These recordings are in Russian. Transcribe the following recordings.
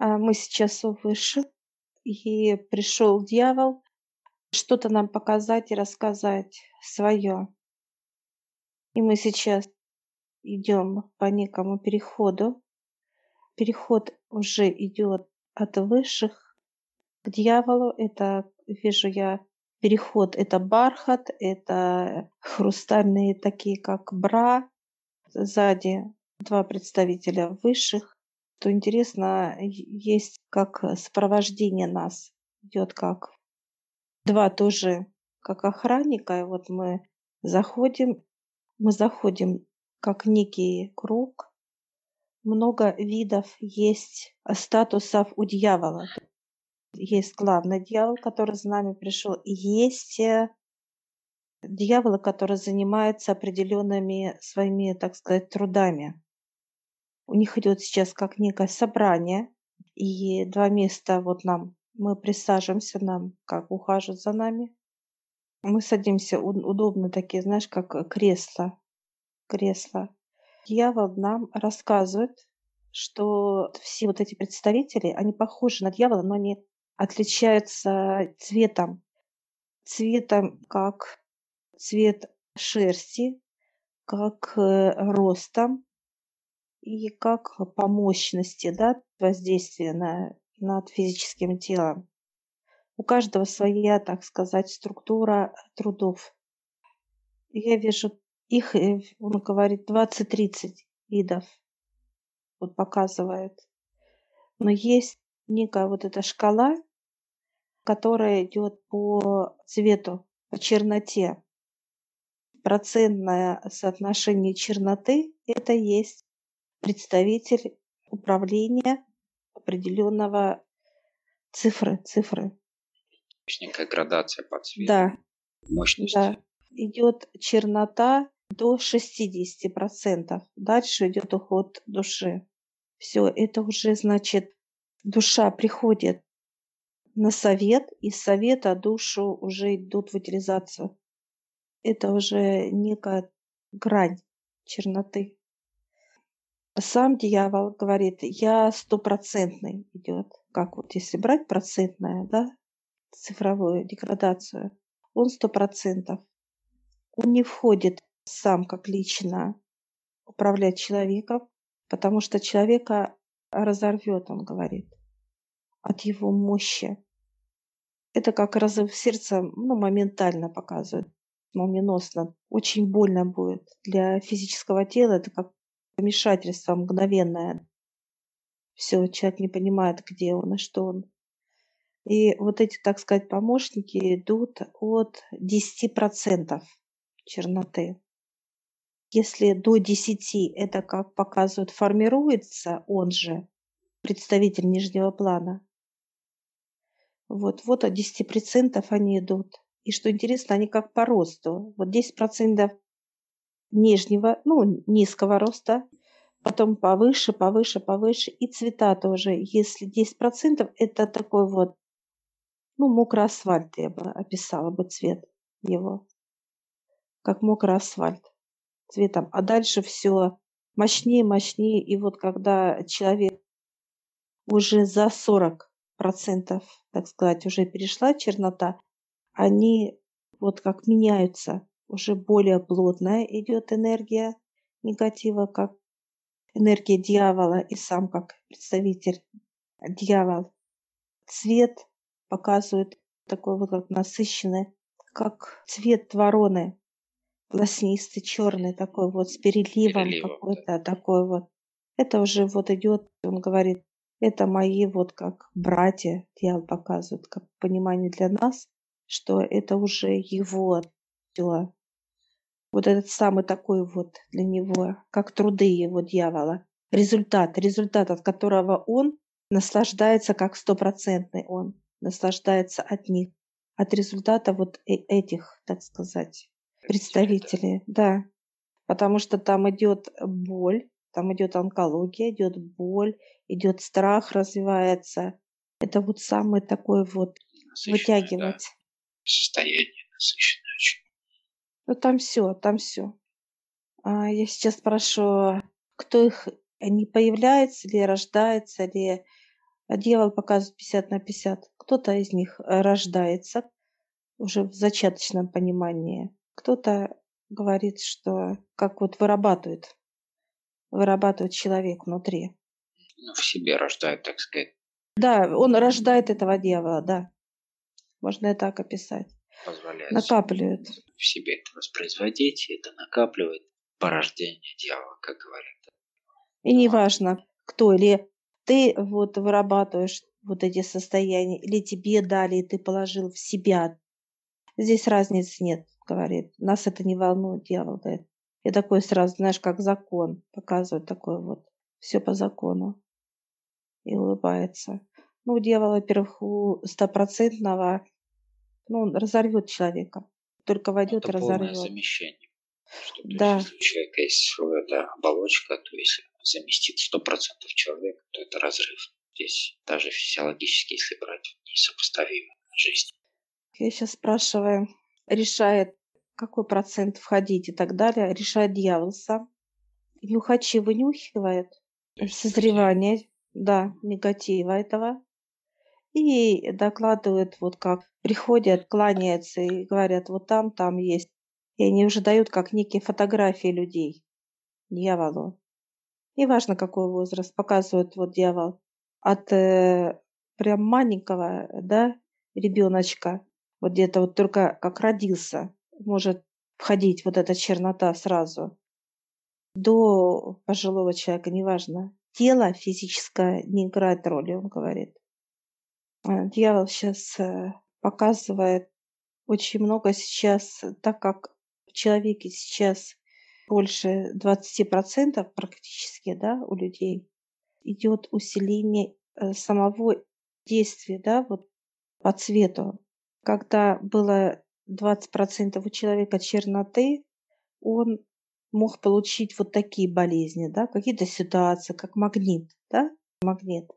А мы сейчас высших, и пришел дьявол что-то нам показать и рассказать свое. И мы сейчас идем по некому переходу. Переход уже идет от высших к дьяволу. Это, вижу я, переход это бархат, это хрустальные такие, как бра. Сзади два представителя высших. То интересно, есть как сопровождение нас. Идет как два тоже как охранника. И вот мы заходим, мы заходим как некий круг. Много видов есть статусов у дьявола. Есть главный дьявол, который за нами пришел, есть э, дьяволы, которые занимаются определенными своими, так сказать, трудами. У них идет сейчас как некое собрание, и два места вот нам, мы присаживаемся, нам как ухаживают за нами. Мы садимся, удобно такие, знаешь, как кресла, кресла. Дьявол нам рассказывает, что все вот эти представители, они похожи на дьявола, но они отличаются цветом. Цветом как цвет шерсти, как э, ростом и как по мощности да, воздействия на, над физическим телом. У каждого своя, так сказать, структура трудов. Я вижу их, э, он говорит, 20-30 видов. Вот показывает. Но есть некая вот эта шкала, которая идет по цвету, по черноте. Процентное соотношение черноты – это есть представитель управления определенного цифры, цифры. Некая градация по цвету. Да. Мощности. Да. Идет чернота до 60%. Дальше идет уход души. Все, это уже значит, душа приходит на совет, из совета душу уже идут в утилизацию. Это уже некая грань черноты. Сам дьявол говорит, я стопроцентный идет. Как вот если брать процентное, да, цифровую деградацию, он сто процентов. Он не входит сам как лично управлять человеком, потому что человека разорвет, он говорит, от его мощи. Это как разрыв сердца, ну, моментально показывает, молниеносно. Очень больно будет. Для физического тела это как помешательство мгновенное. Все, человек не понимает, где он и что он. И вот эти, так сказать, помощники идут от 10% черноты. Если до 10 это, как показывают, формируется он же, представитель нижнего плана, вот, вот от 10% они идут. И что интересно, они как по росту. Вот 10% нижнего, ну, низкого роста, потом повыше, повыше, повыше. И цвета тоже. Если 10% это такой вот, ну, мокрый асфальт, я бы описала бы цвет его. Как мокрый асфальт цветом. А дальше все мощнее, мощнее. И вот когда человек уже за 40 процентов, так сказать, уже перешла чернота, они вот как меняются. Уже более плотная идет энергия негатива, как энергия дьявола и сам как представитель дьявол. Цвет показывает такой вот как насыщенный, как цвет вороны, волоснистый, черный такой вот с переливом, переливом какой-то да. такой вот. Это уже вот идет, он говорит, это мои вот как братья, дьявол показывает, как понимание для нас, что это уже его дела. Вот этот самый такой вот для него, как труды его дьявола. Результат, результат, от которого он наслаждается как стопроцентный он, наслаждается от них, от результата вот э, этих, так сказать, представителей, да. Потому что там идет боль, там идет онкология, идет боль, идет страх, развивается. Это вот самый такой вот насыщенное, вытягивать. Да. Состояние насыщенное. Ну там все, там все. А, я сейчас спрошу, кто их не появляется ли, рождается ли, дьявол показывает 50 на 50. Кто-то из них э, рождается уже в зачаточном понимании. Кто-то говорит, что как вот вырабатывает, вырабатывает человек внутри. Ну, в себе рождает, так сказать. Да, он рождает этого дьявола, да. Можно и так описать. Позволяет Накапливает. В себе это воспроизводить, и это накапливает порождение дьявола, как говорят. И неважно, кто или ты вот вырабатываешь вот эти состояния, или тебе дали, и ты положил в себя. Здесь разницы нет, говорит. Нас это не волнует, дьявол говорит. И такой сразу, знаешь, как закон показывает такой вот. Все по закону. И улыбается. Ну, у дьявола, во-первых, у стопроцентного, ну, он разорвет человека. Только войдет это и разорвет. замещение. Что, то Да. есть, если у человека есть своя да, оболочка, то если заместит 100% человека, то это разрыв. Здесь даже физиологически, если брать, несопоставимо жизнь. Я сейчас спрашиваю, решает, какой процент входить и так далее, решает дьявол сам. Нюхачи вынюхивает созревание, да, негатива этого. И докладывают, вот как приходят, кланяются и говорят, вот там, там есть. И они уже дают как некие фотографии людей дьяволу. Неважно, какой возраст, показывают вот дьявол. От э, прям маленького, да, ребеночка, вот где-то вот только как родился, может входить вот эта чернота сразу. До пожилого человека, неважно. Тело физическое не играет роли, он говорит. А, Дьявол сейчас показывает очень много сейчас, так как в человеке сейчас больше 20% практически, да, у людей идет усиление э, самого действия, да, вот по цвету. Когда было 20% у человека черноты, он мог получить вот такие болезни, да, какие-то ситуации, как магнит, да, магнит.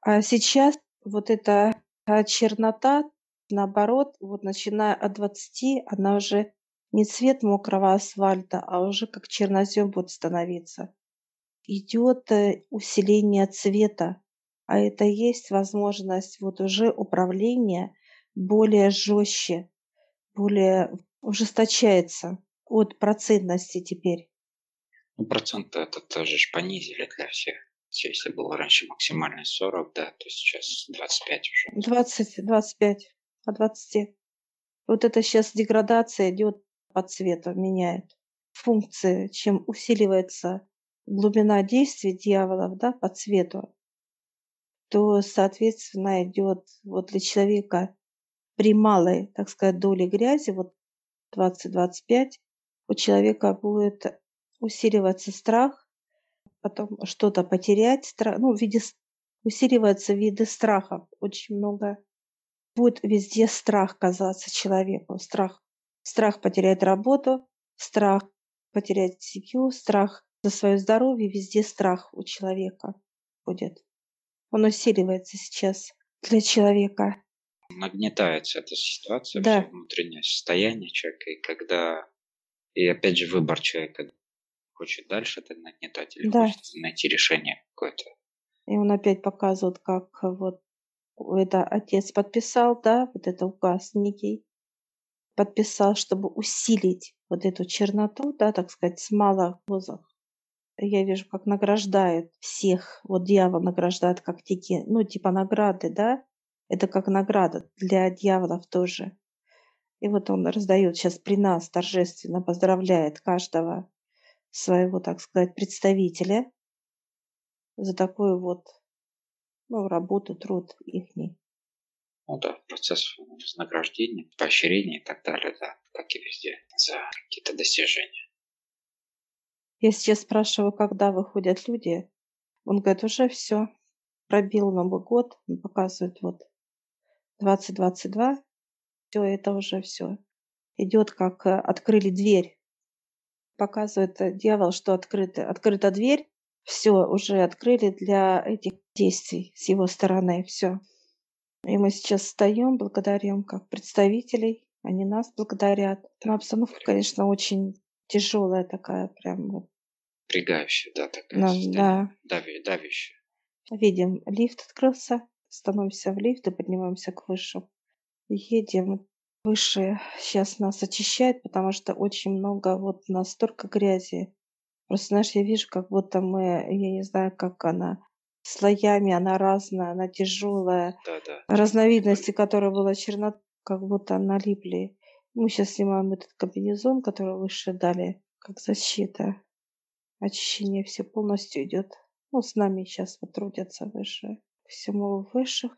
А сейчас вот эта а, чернота, наоборот, вот начиная от 20, она уже не цвет мокрого асфальта, а уже как чернозем будет становиться. Идет э, усиление цвета, а это есть возможность вот уже управления более жестче, более ужесточается от процентности теперь. Ну, проценты это тоже понизили для всех. Если было раньше максимально 40, да, то сейчас 25 уже. 20, 25, от 20. Вот это сейчас деградация идет по цвету, меняет функции. Чем усиливается глубина действий дьяволов да, по цвету, то, соответственно, идет вот для человека при малой, так сказать, доле грязи, вот 20-25, у человека будет усиливаться страх, потом что-то потерять, страх, ну, в виде, усиливаются виды страхов, очень много. Будет везде страх казаться человеку, страх. Страх потерять работу, страх потерять семью, страх за свое здоровье, везде страх у человека будет. Он усиливается сейчас для человека. Нагнетается эта ситуация, Да. внутреннее состояние человека, и когда... И опять же выбор человека. Хочет дальше это нагнетать или Да. хочет найти решение какое-то. И он опять показывает, как вот это отец подписал, да, вот это указ некий, подписал, чтобы усилить вот эту черноту, да, так сказать, с малых дозах. Я вижу, как награждает всех, вот дьявол награждает как такие, ну, типа награды, да, это как награда для дьяволов тоже. И вот он раздает сейчас при нас торжественно, поздравляет каждого своего, так сказать, представителя за такую вот ну, работу, труд ихний. Ну да, процесс вознаграждения, поощрения и так далее, да, как и везде, за какие-то достижения. Я сейчас спрашиваю, когда выходят люди. Он говорит, уже все. Пробил Новый год. Он показывает вот 2022. Все, это уже все. Идет, как э, открыли дверь. Показывает э, дьявол, что открыта, открыта дверь. Все, уже открыли для этих действий с его стороны. Все. И мы сейчас встаем, благодарим как представителей. Они нас благодарят. Но обстановка, конечно, очень тяжелая такая, прям вот. Напрягающая, да, такая Да, да. Дави, давящая. Видим, лифт открылся, становимся в лифт и поднимаемся к высшим. Едем выше. Сейчас нас очищает, потому что очень много, вот настолько грязи. Просто, знаешь, я вижу, как будто мы, я не знаю, как она, слоями, она разная, она тяжелая. Да, да. Разновидности, которая была чернота, как будто налипли. Мы сейчас снимаем этот комбинезон, который выше дали, как защита. Очищение все полностью идет. Ну, с нами сейчас вот трудятся выше. Всему выше.